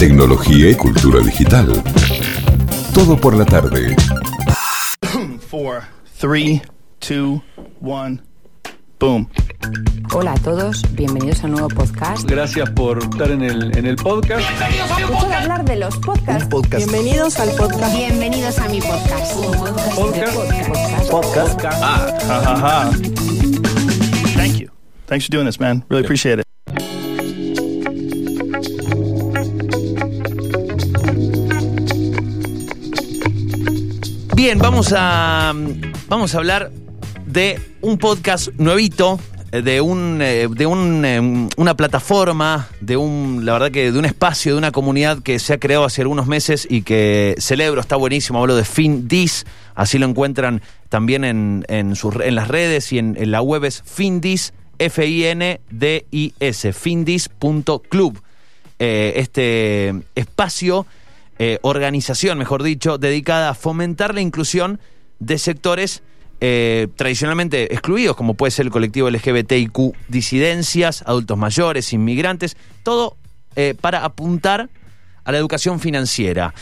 tecnología y cultura digital. Todo por la tarde. 4, 3, 2, 1, boom. Hola a todos, bienvenidos a un nuevo podcast. Gracias por estar en el, en el podcast. Escuchad hablar de los podcasts. Bienvenidos al podcast. Bienvenidos a mi podcast. Podcast. Podcast. Ah, ha, ha, ha. Thank you. Thanks for doing this, man. Really appreciate it. Bien, vamos a, vamos a hablar de un podcast nuevito, eh, de un, eh, de un, eh, una plataforma, de un, la verdad que de un espacio, de una comunidad que se ha creado hace algunos meses y que celebro, está buenísimo. Hablo de FinDis, así lo encuentran también en, en, sus, en las redes y en, la web es FinDis, F-I-N-D-I-S, findis.club. Eh, este espacio eh, organización, mejor dicho, dedicada a fomentar la inclusión de sectores eh, tradicionalmente excluidos, como puede ser el colectivo LGBTIQ, disidencias, adultos mayores, inmigrantes, todo eh, para apuntar a la educación financiera.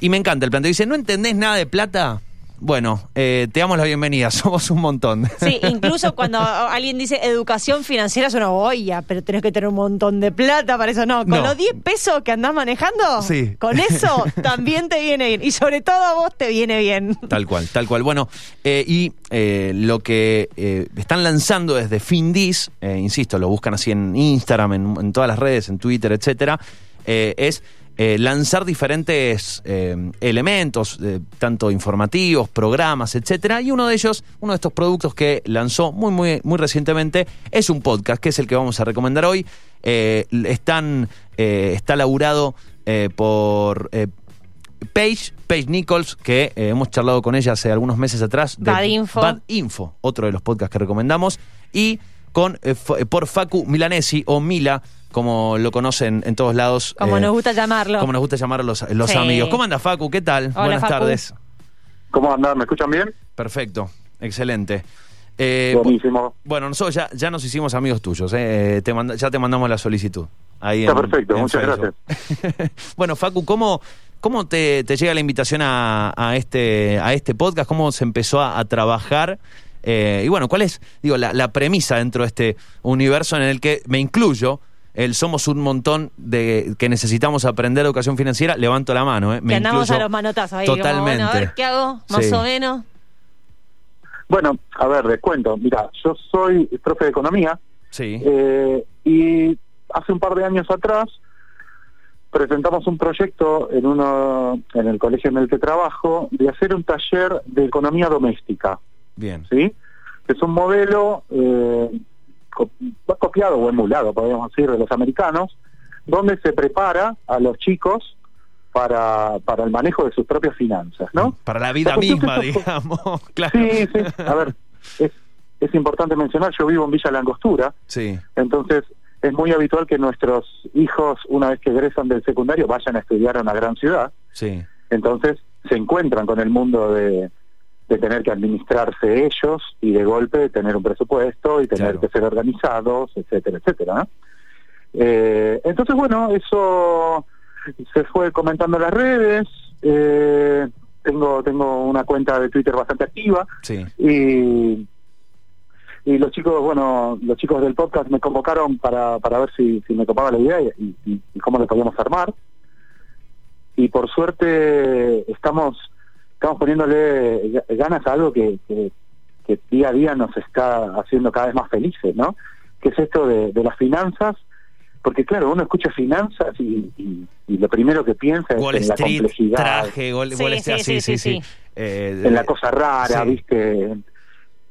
Y me encanta el planteo. Dice, ¿no entendés nada de plata? Bueno, eh, te damos la bienvenida, somos un montón. Sí, incluso cuando alguien dice educación financiera es una boya, pero tenés que tener un montón de plata para eso. No, con No. los 10 pesos que andás manejando, Sí. con eso también te viene bien. Y sobre todo a vos te viene bien. Tal cual, tal cual. Bueno, eh, y eh, lo que eh, están lanzando desde Findis, insisto, lo buscan así en Instagram, en, en todas las redes, en Twitter, etcétera, es eh, lanzar diferentes eh, elementos, eh, tanto informativos, programas, etcétera. Y uno de ellos, uno de estos productos que lanzó muy, muy, muy recientemente, es un podcast, que es el que vamos a recomendar hoy. Están, está laburado por Paige, Paige Nichols, que hemos charlado con ella hace algunos meses atrás. de Bad Info. Bad Info, otro de los podcasts que recomendamos. Y con por Facu Milanesi o Mila, como lo conocen en todos lados. Como eh, nos gusta llamarlo. Como nos gusta llamar a los, los Sí. amigos. ¿Cómo anda Facu? ¿Qué tal? Hola, Buenas Facu. tardes. ¿Cómo andan? ¿Me escuchan bien? Perfecto, excelente. Eh, bu- Buenísimo. bueno, nosotros ya, ya nos hicimos amigos tuyos, eh. Te manda- ya te mandamos la solicitud. Ahí Está en- perfecto, en muchas Facebook. bueno, Facu, ¿cómo, cómo te, te llega la invitación a, a este, a este podcast? ¿Cómo se empezó a, a trabajar? Eh, y bueno, ¿cuál es digo, la, la premisa dentro de este universo en el que me incluyo? El somos un montón de que necesitamos aprender educación financiera. Levanto la mano, ¿eh? Me que andamos incluyo a los manotazos ahí. como, Totalmente. bueno, a ver, ¿qué hago? Más Sí. o menos. Bueno, a ver, les cuento. Mira, yo soy profe de economía Sí. eh, y hace un par de años atrás presentamos un proyecto en uno en el colegio en el que trabajo de hacer un taller de economía doméstica, Bien. ¿sí? Es un modelo eh, copiado o emulado, podríamos decir, de los americanos, donde se prepara a los chicos para, para el manejo de sus propias finanzas, ¿no? Para la vida misma, digamos. claro. Sí, sí. A ver, es, es importante mencionar, yo vivo en Villa Langostura, Sí. entonces es muy habitual que nuestros hijos, una vez que egresan del secundario, vayan a estudiar a una gran ciudad. Sí. Entonces se encuentran con el mundo de, de tener que administrarse ellos y de golpe tener un presupuesto y tener Claro. que ser organizados, etcétera, etcétera. ¿no? Eh, entonces, bueno, eso se fue comentando en las redes. eh, tengo tengo una cuenta de Twitter bastante activa Sí. y y los chicos bueno los chicos del podcast me convocaron para, para ver si, si me copaba la idea y, y- y cómo lo podíamos armar y por suerte estamos estamos poniéndole ga- ganas a algo que, que, que día a día nos está haciendo cada vez más felices no que es esto de, de las finanzas porque claro uno escucha finanzas y, y- y lo primero que piensa Wall es en la complejidad traje, Wall, Sí, Wall sí, Street, sí, sí, sí, sí, sí. Eh, en la cosa rara sí. viste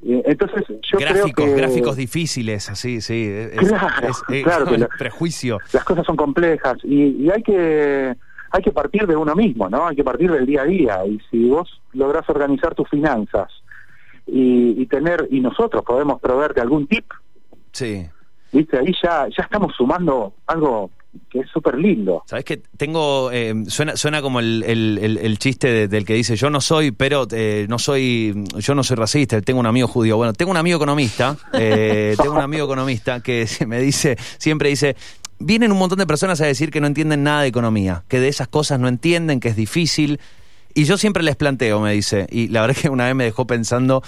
Eh, entonces yo gráficos, creo que gráficos difíciles, así, sí. es- Claro, es- es- claro que lo- prejuicio. las cosas son complejas y, y hay que hay que partir de uno mismo, ¿no? Hay que partir del día a día y si vos lográs organizar tus finanzas y, y tener y nosotros podemos proveerte algún tip, Sí. viste ahí ya ya estamos sumando algo que es súper lindo. Sabes que tengo eh, suena suena como el, el- el- el chiste de- del que dice yo no soy pero eh, no soy yo no soy racista tengo un amigo judío bueno tengo un amigo economista eh, tengo un amigo economista que me dice siempre dice vienen un montón de personas a decir que no entienden nada de economía, que de esas cosas no entienden, que es difícil. Y yo siempre les planteo, me dice, y la verdad que una vez me dejó pensando,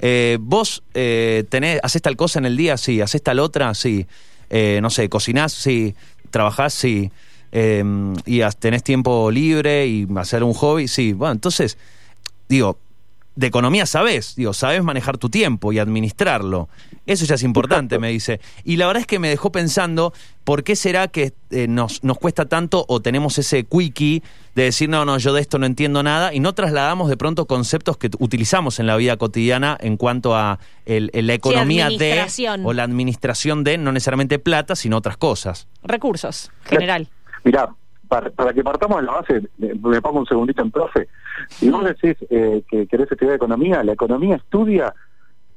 eh, vos eh, haces tal cosa en el día, sí, haces tal otra, sí, Eh, no sé, cocinás, sí, trabajás, sí, eh, y tenés tiempo libre y hacer un hobby, sí. Bueno, entonces, digo, de economía sabes, digo, sabes manejar tu tiempo y administrarlo. Eso ya es importante, me dice. Y la verdad es que me dejó pensando, ¿por qué será que eh, nos, nos cuesta tanto o tenemos ese quickie de decir, no, no, yo de esto no entiendo nada y no trasladamos de pronto conceptos que utilizamos en la vida cotidiana en cuanto a el- el- la economía de administración. o la administración de, no necesariamente plata, sino otras cosas? Recursos, general. Mirá, para, para que partamos de la base, me pongo un segundito en profe. Si vos decís eh, que querés estudiar economía, la economía estudia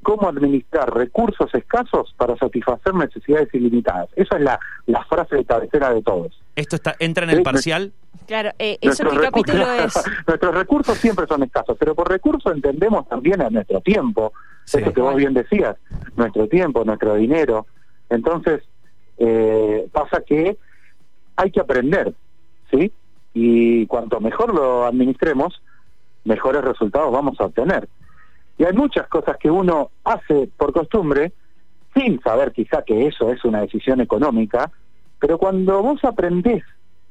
cómo administrar recursos escasos para satisfacer necesidades ilimitadas. Esa es la, la frase de cabecera de todos. ¿Esto está, entra en el parcial? Claro, eh, ¿eso Nuestros qué capítulo recursos- es? Nuestros recursos siempre son escasos, pero por recursos entendemos también a nuestro tiempo, Sí. eso que vos bien decías, nuestro tiempo, nuestro dinero. Entonces, eh, pasa que hay que aprender, ¿sí? Y cuanto mejor lo administremos, mejores resultados vamos a obtener. Y hay muchas cosas que uno hace por costumbre, sin saber quizá que eso es una decisión económica, pero cuando vos aprendés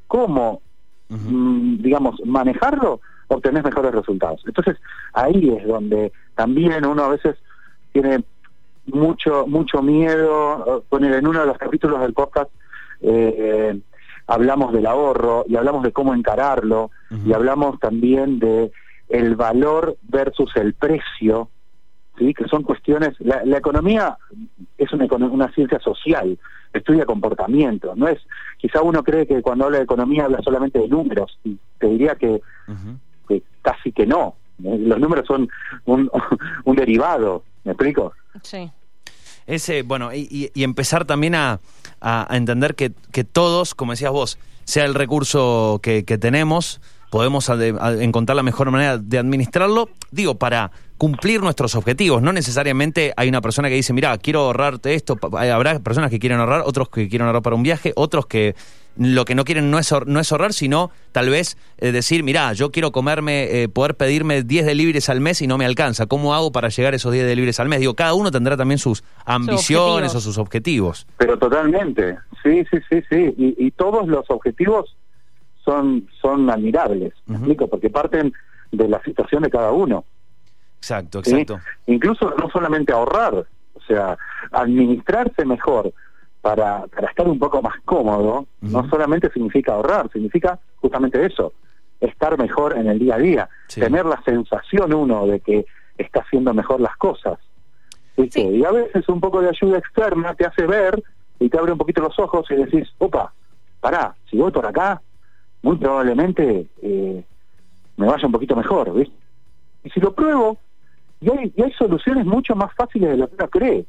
cómo mm, digamos, manejarlo, obtenés mejores resultados. Entonces, ahí es donde también uno a veces tiene mucho mucho miedo. Poner en uno de los capítulos del podcast eh, hablamos del ahorro y hablamos de cómo encararlo y hablamos también de el valor versus el precio, sí, que son cuestiones. La, la economía es una, una ciencia social, estudia comportamiento. No es, quizá uno cree que cuando habla de economía habla solamente de números. Y te diría que, que casi que no. Eh, Los números son un, un derivado. ¿Me explico? Sí. Ese, bueno, y, y- y empezar también a, a- a entender que, que todos, como decías vos, sea el recurso que, que tenemos, podemos encontrar la mejor manera de administrarlo, digo, para cumplir nuestros objetivos. No necesariamente hay una persona que dice, mira, quiero ahorrarte esto. Habrá personas que quieren ahorrar, otros que quieren ahorrar para un viaje, otros que lo que no quieren no es, no es ahorrar, sino tal vez eh, decir, mira, yo quiero comerme, eh, poder pedirme 10 deliveries al mes y no me alcanza. ¿Cómo hago para llegar a esos 10 deliveries al mes? Digo, cada uno tendrá también sus ambiciones o sus objetivos. Pero totalmente. Sí, sí, sí, sí. Y, y todos los objetivos son, son admirables. ¿Me explico? Porque parten de la situación de cada uno. Exacto, ¿sí? exacto. Incluso no solamente ahorrar, o sea, administrarse mejor para, para estar un poco más cómodo, no solamente significa ahorrar, significa justamente eso, estar mejor en el día a día, Sí. tener la sensación uno de que está haciendo mejor las cosas. ¿viste? Sí. Y a veces un poco de ayuda externa te hace ver y te abre un poquito los ojos y decís, opa, pará, si voy por acá, muy probablemente eh, me vaya un poquito mejor, ¿viste? Y si lo pruebo, y hay, y hay soluciones mucho más fáciles de lo que uno cree.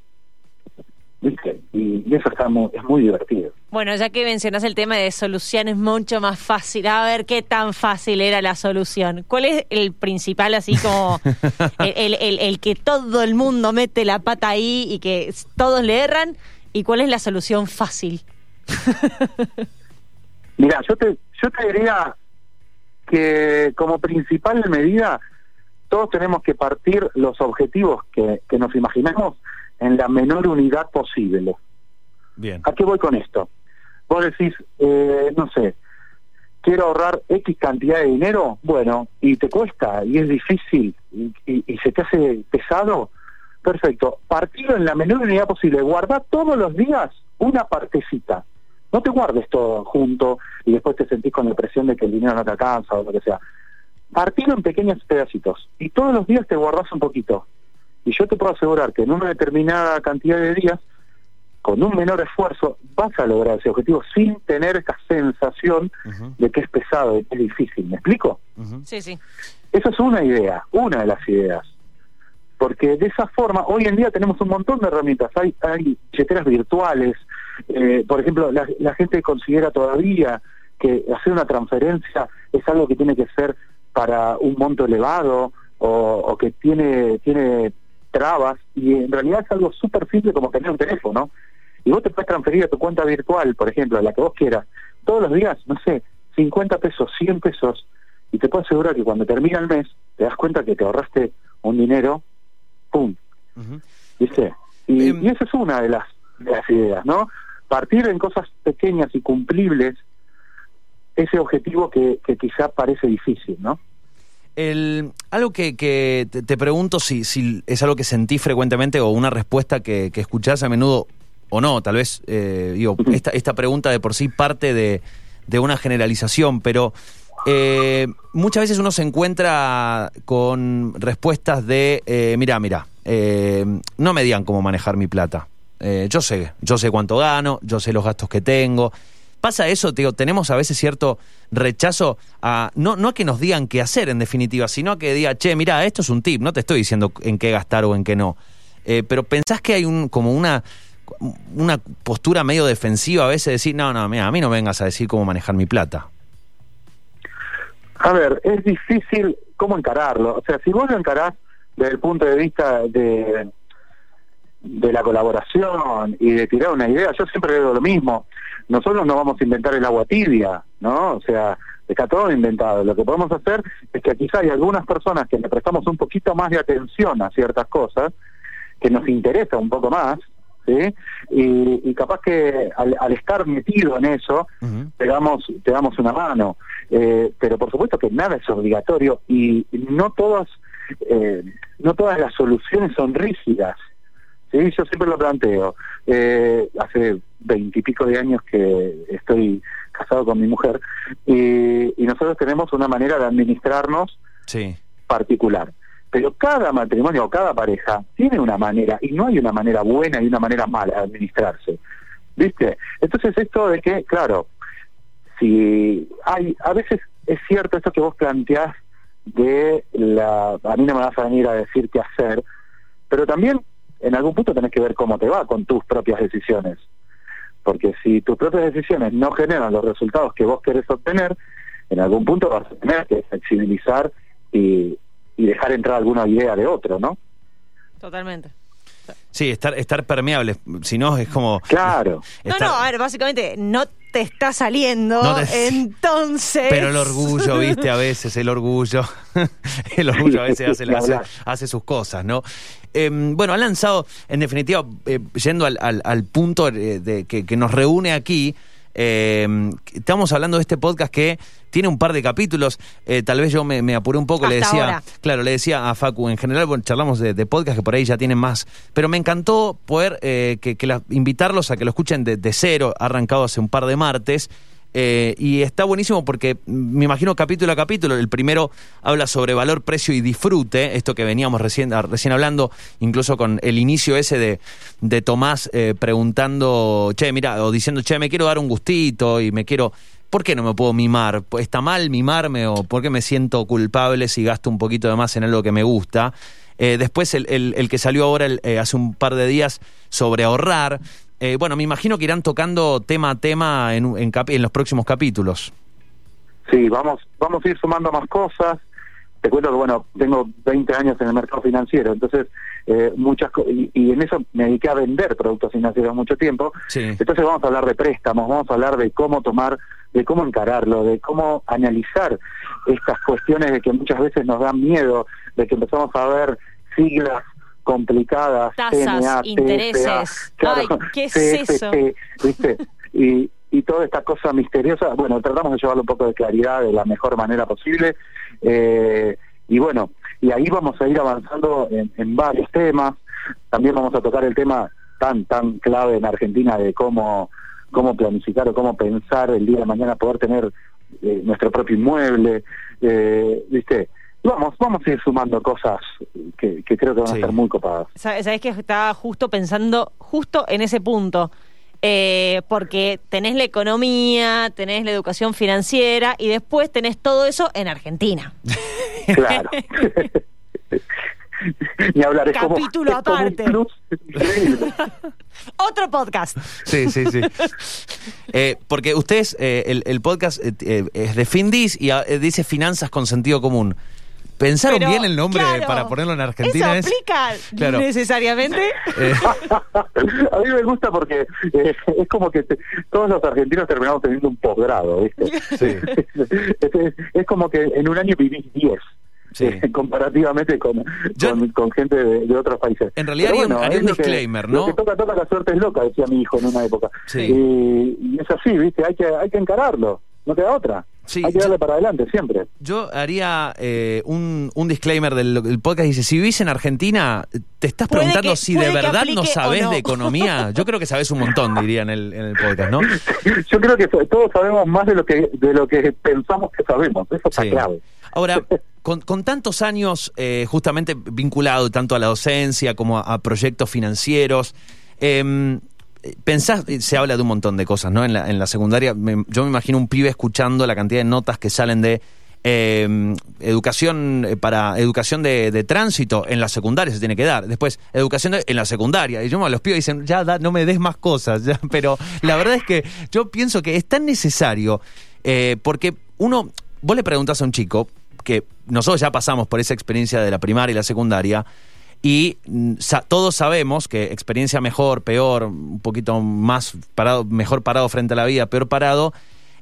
¿Viste? Y, y eso está muy, es muy divertido. Bueno, ya que mencionas el tema de soluciones mucho más fácil, a ver qué tan fácil era la solución. ¿Cuál es el principal, así como el, el- el- el que todo el mundo mete la pata ahí y que todos le erran? ¿Y cuál es la solución fácil? Mira, yo te, yo te diría que como principal medida todos tenemos que partir los objetivos que, que nos imaginamos en la menor unidad posible. Bien. ¿A qué voy con esto? Vos decís, eh, no sé, quiero ahorrar X cantidad de dinero, bueno, y te cuesta, y es difícil, y, y- y se te hace pesado, perfecto. Partirlo en la menor unidad posible, guarda todos los días una partecita. No te guardes todo junto y después te sentís con la presión de que el dinero no te alcanza o lo que sea. Partilo en pequeños pedacitos y todos los días te guardas un poquito. Y yo te puedo asegurar que en una determinada cantidad de días con un menor esfuerzo vas a lograr ese objetivo sin tener esa sensación de que es pesado, de que es difícil. ¿Me explico? Sí, sí. Esa es una idea, una de las ideas. Porque de esa forma, hoy en día tenemos un montón de herramientas. Hay, hay billeteras virtuales. Eh, por ejemplo, la, la gente considera todavía que hacer una transferencia es algo que tiene que ser para un monto elevado o, o que tiene, tiene trabas. Y en realidad es algo súper simple como tener un teléfono. Y vos te puedes transferir a tu cuenta virtual, por ejemplo, a la que vos quieras, todos los días, no sé, 50 pesos, 100 pesos, y te puedo asegurar que cuando termina el mes, te das cuenta que te ahorraste un dinero, ¡pum! ¿Viste? Y, Em. y esa es una de las, de las ideas, ¿no? Partir en cosas pequeñas y cumplibles ese objetivo que, que quizá parece difícil, ¿no? El, algo que, que te, te pregunto si, si es algo que sentís frecuentemente o una respuesta que, que escuchás a menudo o no, tal vez, eh, digo, esta, esta pregunta de por sí parte de, de una generalización, pero eh, muchas veces uno se encuentra con respuestas de, eh, mira, mira, eh, no me digan cómo manejar mi plata. Eh, yo sé, yo sé cuánto gano, yo sé los gastos que tengo. Pasa eso, te tenemos a veces cierto rechazo a, no, no a que nos digan qué hacer en definitiva, sino a que diga, che, mira, esto es un tip, no te estoy diciendo en qué gastar o en qué no. Eh, pero pensás que hay un, como una, una postura medio defensiva a veces de decir, no, no, mira, a mí no vengas a decir cómo manejar mi plata. A ver, es difícil cómo encararlo. O sea, si vos lo encarás desde el punto de vista de, de la colaboración y de tirar una idea, yo siempre digo lo mismo. Nosotros no vamos a inventar el agua tibia, ¿no? O sea, está todo inventado. Lo que podemos hacer es que quizá hay algunas personas que le prestamos un poquito más de atención a ciertas cosas, que nos interesa un poco más, ¿sí? Y, y capaz que al, al estar metido en eso, Ujú. te damos, te damos una mano. Eh, pero por supuesto que nada es obligatorio y no todas, eh, no todas las soluciones son rígidas. ¿Sí? Yo siempre lo planteo. Eh, hace veintipico de años que estoy casado con mi mujer y, y nosotros tenemos una manera de administrarnos Sí. particular. Pero cada matrimonio o cada pareja tiene una manera, y no hay una manera buena y una manera mala de administrarse. ¿Viste? Entonces esto de que, claro, si hay, a veces es cierto esto que vos planteás de la, a mí no me vas a venir a decir qué hacer, pero también en algún punto tenés que ver cómo te va con tus propias decisiones. Porque si tus propias decisiones no generan los resultados que vos querés obtener, en algún punto vas a tener que flexibilizar y, y dejar entrar alguna idea de otro, ¿no? Totalmente. Sí, estar, estar permeable, si no es como... Claro. No, no, a ver, básicamente no te está saliendo, No te- entonces... Pero el orgullo, viste, a veces, el orgullo. el orgullo a veces hace, hace, sus cosas, ¿no? Eh, bueno, ha lanzado, en definitiva, eh, yendo al, al- al punto eh, de, que, que nos reúne aquí, eh, estamos hablando de este podcast que tiene un par de capítulos. eh, tal vez yo me, me apuré un poco, le decía, ahora. claro, le decía a Facu, en general, bueno, charlamos de, de podcast que por ahí ya tienen más, pero me encantó poder eh, que, que la- invitarlos a que lo escuchen de, de cero, arrancado hace un par de martes. Eh, y está buenísimo porque me imagino capítulo a capítulo. El primero habla sobre valor, precio y disfrute, esto que veníamos recién, recién hablando, incluso con el inicio ese de, de Tomás eh, preguntando, che, mira, o diciendo, che, me quiero dar un gustito y me quiero. ¿Por qué no me puedo mimar? ¿Está mal mimarme o por qué me siento culpable si gasto un poquito de más en algo que me gusta? Eh, después el, el- el que salió ahora hace un par de días sobre ahorrar. Eh, bueno, me imagino que irán tocando tema a tema en, en, los próximos capítulos. Sí, vamos, vamos a ir sumando más cosas. Te cuento que, bueno, tengo 20 años en el mercado financiero, entonces eh, muchas y, y en eso me dediqué a vender productos financieros mucho tiempo. Sí. Entonces vamos a hablar de préstamos, vamos a hablar de cómo tomar, de cómo encararlo, de cómo analizar estas cuestiones de que muchas veces nos dan miedo, de que empezamos a ver siglas complicadas, Tasas, CNA, intereses. TFA, Ay, ¿qué es eso? ¿viste? Y, y toda esta cosa misteriosa, bueno, tratamos de llevarle un poco de claridad de la mejor manera posible. eh, y bueno, y ahí vamos a ir avanzando en, en varios temas. También vamos a tocar el tema tan, tan clave en Argentina de cómo, cómo planificar o cómo pensar el día de mañana poder tener eh, nuestro propio inmueble, eh, ¿viste? Vamos, vamos a ir sumando cosas que, que creo que van Sí. a ser muy copadas. Sa- Sabés que estaba justo pensando justo en ese punto. Eh, porque tenés la economía, tenés la educación financiera y después tenés todo eso en Argentina. Claro. Ni hablar, es como- Capítulo es como un aparte. plus increíble. Otro podcast. Sí, sí, sí. Eh, porque ustedes, eh, el, el podcast eh, eh, es de Findis y ah, eh, dice finanzas con sentido común. ¿Pensaron Pero, bien el nombre claro, para ponerlo en Argentina? ¿Eso Es- aplica Claro. necesariamente? eh, a mí me gusta porque eh, es como que te- todos los argentinos terminamos teniendo un posgrado, ¿viste? sí, es, es- es como que en un año vivís 10. sí. eh, comparativamente con, Yo- con, con gente de, de otros países. En realidad haría un- haría es un lo que- disclaimer, Lo ¿no? que toca, toca, la suerte es loca, decía mi hijo en una época. Sí. Y, y es así, ¿viste? Hay que, hay que encararlo, no queda otra. Sí, hay que yo- darle para adelante siempre. Yo haría eh, un, un disclaimer del, del podcast. Dice, si vivís en Argentina, te estás Puede preguntando que- si de verdad no no. de economía. Yo creo que sabés un montón, diría en el, en el podcast, ¿no? Yo creo que todos sabemos más de lo que de lo que pensamos que sabemos, eso está Sí. clave. Ahora, con, con tantos años eh, justamente vinculado tanto a la docencia como a, a proyectos financieros, em, pensás, se habla de un montón de cosas, ¿no? En la, en la secundaria, me- yo me imagino un pibe escuchando la cantidad de notas que salen de em, educación eh, para educación de, de tránsito en la secundaria se tiene que dar. Después, educación de- en la secundaria. Y yo, los pibes dicen, ya, no me des más cosas. ya. Pero la verdad es que yo pienso que es tan necesario eh, porque uno, vos le preguntás a un chico, que nosotros ya pasamos por esa experiencia de la primaria y la secundaria, y mm, sa- todos sabemos que experiencia mejor, peor, un poquito más parado, mejor parado frente a la vida, peor parado,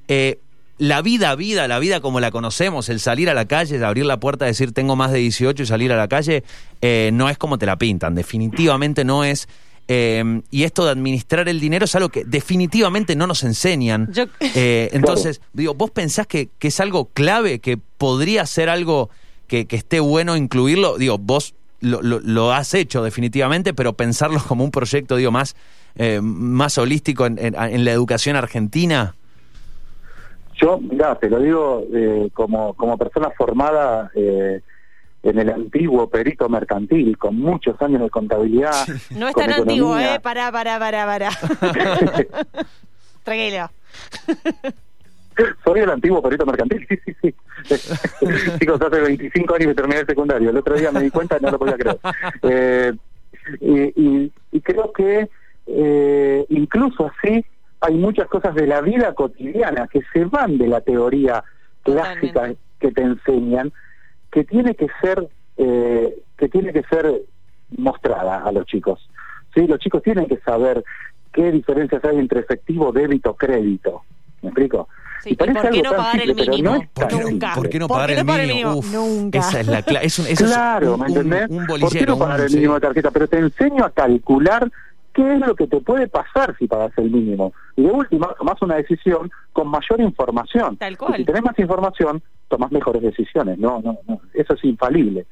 eh, la vida, vida, la vida como la conocemos, el salir a la calle, el abrir la puerta, decir tengo más de 18 y salir a la calle, eh, no es como te la pintan, definitivamente no es. eh, y esto de administrar el dinero es algo que definitivamente no nos enseñan. Yo- Eh, entonces, digo, ¿vos pensás que, que es algo clave, que podría ser algo que, que esté bueno incluirlo? Digo, vos lo, lo- lo has hecho definitivamente, pero pensarlo como un proyecto, digo, más, eh, más holístico en, en- en la educación argentina. Yo, mira, te lo digo eh, como, como persona formada eh, en el antiguo perito mercantil, con muchos años de contabilidad. No es tan antiguo. ¿eh? Pará, pará, pará, pará. Tranquilo. Soy el antiguo perito mercantil, sí, sí, sí. Chicos, hace 25 años que terminé el secundario. El otro día me di cuenta y no lo podía creer. Eh, y, y- y creo que eh, incluso así hay muchas cosas de la vida cotidiana que se van de la teoría clásica Totalmente. que te enseñan, que tiene que ser eh, que tiene que ser mostrada a los chicos. Sí, los chicos tienen que saber qué diferencias hay entre efectivo, débito, crédito. ¿Me explico? Sí, Y ¿y parece por qué no pagar el simple, mínimo? ¿Por qué, Nunca. por qué no ¿Por pagar el mínimo? Uf, Nunca. Esa es la clave. Es un, eso es claro, un- ¿me un- entendés? Un, ¿Por qué bolillero. no pagar un- el mínimo de tarjeta? Pero te enseño a calcular qué es lo que te puede pasar si pagas el mínimo. Y de última, tomás una decisión con mayor información. Tal Y cual. si tenés más información, tomás mejores decisiones. No, no, no. Eso es infalible.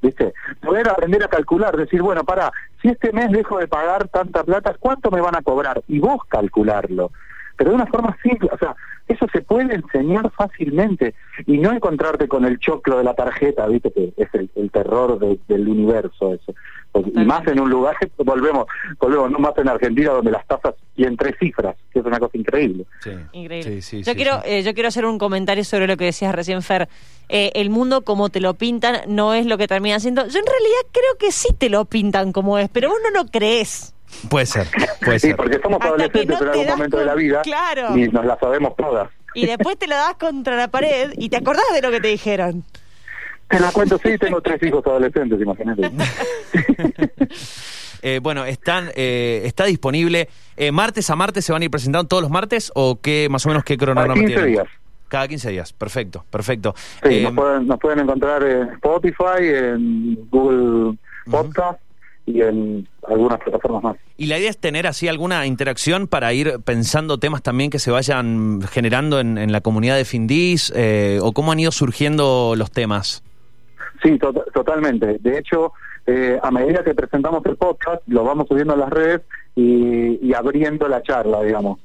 ¿Viste? Poder aprender a calcular, decir, bueno, para, si este mes dejo de pagar tanta plata, ¿cuánto me van a cobrar? Y vos calcularlo. Pero de una forma simple, o sea, eso se puede enseñar fácilmente y no encontrarte con el choclo de la tarjeta, ¿viste? Que es el, el terror de- del universo eso. Porque- y más en un lugar, volvemos, volvemos, no más en Argentina donde las tasas tienen tres cifras, que es una cosa increíble. Sí. Increíble. Sí, sí, yo sí, quiero, sí. eh, yo quiero hacer un comentario sobre lo que decías recién, Fer. Eh, el mundo como te lo pintan no es lo que termina siendo. Yo en realidad creo que sí te lo pintan como es, pero vos no lo crees. Puede ser, puede Sí, ser. porque somos Hasta adolescentes no en algún momento de la vida Claro. y nos la sabemos todas. Y después te lo das contra la pared y te acordás de lo que te dijeron. Te la cuento, sí, tengo tres hijos adolescentes, imagínate. Eh, bueno, están, eh, está disponible. Eh, ¿Martes a martes se van a ir presentando todos los martes o qué, más o menos qué cronograma Cada 15 tienen? días. Cada 15 días, perfecto, perfecto. Sí, Eh, nos, pueden, nos pueden encontrar en Spotify, en Google Podcast y en algunas plataformas más. y la idea es tener así alguna interacción para ir pensando temas también que se vayan generando en, en la comunidad de Findis eh, o cómo han ido surgiendo los temas. Sí, to- totalmente. De hecho, eh, a medida que presentamos el podcast, lo vamos subiendo a las redes y, y abriendo la charla, digamos.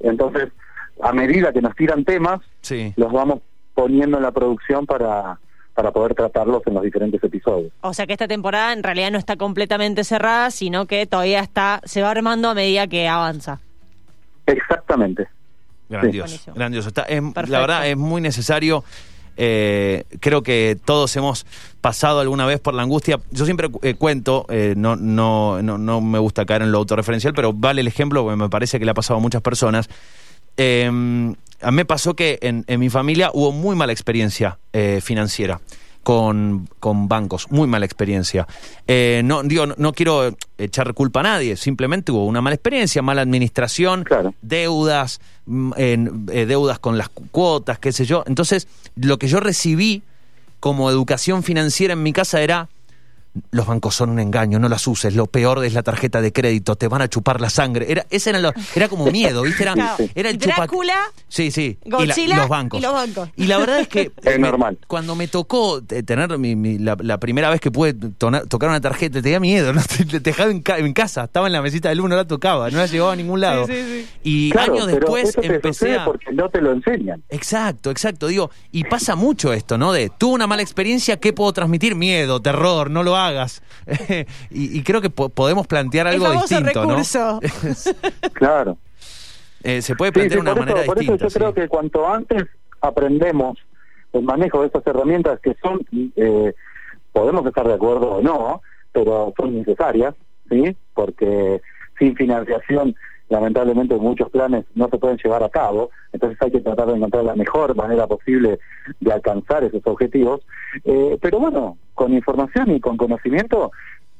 Entonces, a medida que nos tiran temas, Sí. los vamos poniendo en la producción para, para poder tratarlos en los diferentes episodios. O sea que esta temporada en realidad no está completamente cerrada, sino que todavía está, se va armando a medida que avanza. Exactamente. Grandioso, Buenísimo. grandioso. Está, es- la verdad es muy necesario. Eh, creo que todos hemos pasado alguna vez por la angustia. Yo siempre eh, cuento, eh, no, no, no, no me gusta caer en lo autorreferencial, pero vale el ejemplo porque me parece que le ha pasado a muchas personas. A mí me pasó que en, en mi familia hubo muy mala experiencia eh, financiera. con, con bancos. Muy mala experiencia. Eh, no, digo, no, no quiero echar culpa a nadie, simplemente hubo una mala experiencia, mala administración, Claro. deudas, mm, en- eh, deudas con las cu- cuotas, qué sé yo. Entonces, lo que yo recibí como educación financiera en mi casa era los bancos son un engaño, no las uses, lo peor es la tarjeta de crédito, te van a chupar la sangre. Era, ese era, lo- era como miedo, ¿viste? Era, Claro. era el chupa- Drácula, Sí, sí. Y la- los bancos. y los bancos. Y la verdad es que Es me- normal. cuando me tocó tener mi- mi- la, la primera vez que pude tocar una tarjeta, tenía miedo, ¿no? Te, te dejaba en, ca- en casa, estaba en la mesita del uno, no la tocaba, no la llevaba a ningún lado. Y Claro, años pero después eso te empecé a... porque no te lo enseñan. Exacto, exacto. Digo, y pasa mucho esto, ¿no? De tuve una mala experiencia, ¿qué puedo transmitir? Miedo, terror, no lo hagas. y, y creo que po- podemos plantear algo distinto, recurso. ¿no? Claro. Eh, se puede plantear sí, una por manera eso, por eso distinta. yo sí. creo que cuanto antes aprendemos el manejo de estas herramientas que son, eh, podemos estar de acuerdo o no, pero son necesarias, ¿sí? Porque sin financiación, lamentablemente, muchos planes no se pueden llevar a cabo, entonces hay que tratar de encontrar la mejor manera posible de alcanzar esos objetivos. Eh, pero bueno, con información y con conocimiento,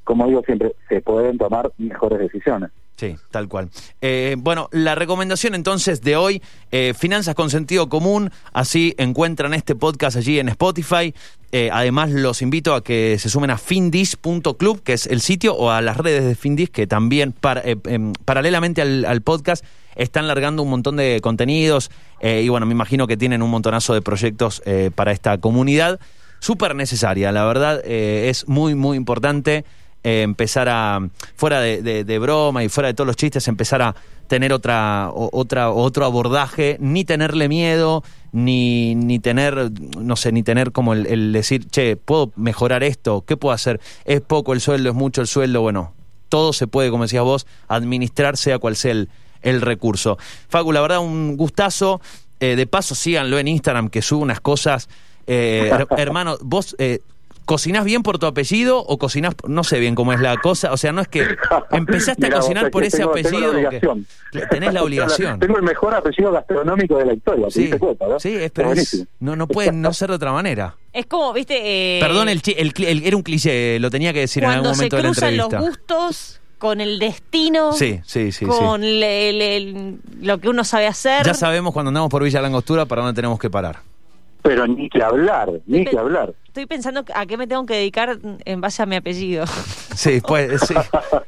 como digo siempre, se pueden tomar mejores decisiones. Sí, tal cual. Eh, bueno, la recomendación entonces de hoy, eh, Finanzas con Sentido Común, así encuentran este podcast allí en Spotify. Eh, además, los invito a que se sumen a findis.club, que es el sitio, o a las redes de Findis, que también, eh, em, paralelamente al, al podcast, están largando un montón de contenidos. y bueno, me imagino que tienen un montonazo de proyectos para esta comunidad. Súper necesaria, la verdad, es muy, muy importante eh, empezar a, fuera de, de- de broma y fuera de todos los chistes, empezar a tener otra, otra, otro abordaje, ni tenerle miedo, ni, ni tener, no sé, ni tener como el, el decir, che, puedo mejorar esto, ¿qué puedo hacer? Es poco el sueldo, es mucho el sueldo, bueno, todo se puede, como decías vos, administrar sea cual sea el, el recurso. Facu, la verdad, un gustazo. Eh, de paso, síganlo en Instagram, que sube unas cosas. Eh, her- hermano, vos eh, cocinás bien por tu apellido o cocinás, no sé bien cómo es la cosa. O sea, no es que empezaste Mirá, a cocinar por ese tengo- tengo apellido. la. Tenés la obligación. Tengo el mejor apellido gastronómico de la historia, ¿te Sí, cuenta, no? sí, es, pero es- no, no puede no ser de otra manera. Es como, viste. eh, Perdón, el, chi- el cli- el- era un cliché, lo tenía que decir en algún cuando se momento de la cruzan los entrevista. gustos con el destino. Sí, sí, sí, sí. con le- lo que uno sabe hacer. Ya sabemos cuando andamos por Villa Langostura para dónde tenemos que parar. Pero ni que hablar, ni que hablar. Estoy pensando a qué me tengo que dedicar en base a mi apellido. Sí, pues sí.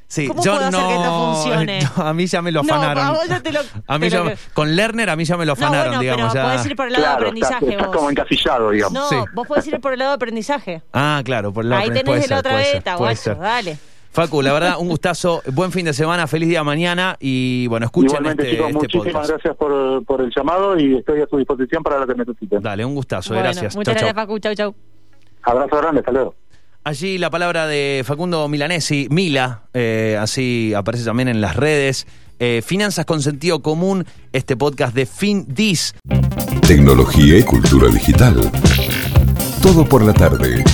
sí. ¿Cómo yo puedo hacer no, que esto funcione? no, a mí ya me lo No, afanaron. a vos ya te lo- a mí te ya, lo- con Lerner a mí ya me lo No, afanaron, bueno, digamos. pero ya. podés ir por el lado de Claro, estás, aprendizaje estás vos. como encasillado, digamos. No, Sí. vos podés ir por el lado de aprendizaje. Ah, claro, por el lado Ahí puede tenés ser, la otra puede guacho, dale. Facu, la verdad, un gustazo, buen fin de semana, feliz día mañana y bueno, escuchen Igualmente, este, chicos, este muchísimas podcast. gracias por, por el llamado y estoy a su disposición para lo que necesiten. Dale, un gustazo, Bueno, gracias. Muchas Chau, chau. gracias, Facu. Chau, chau. Abrazo grande, hasta luego. Allí la palabra de Facundo Milanesi, Mila, eh, así aparece también en las redes. Eh, Finanzas con sentido común, este podcast de FinDis. Tecnología y cultura digital. Todo por la tarde.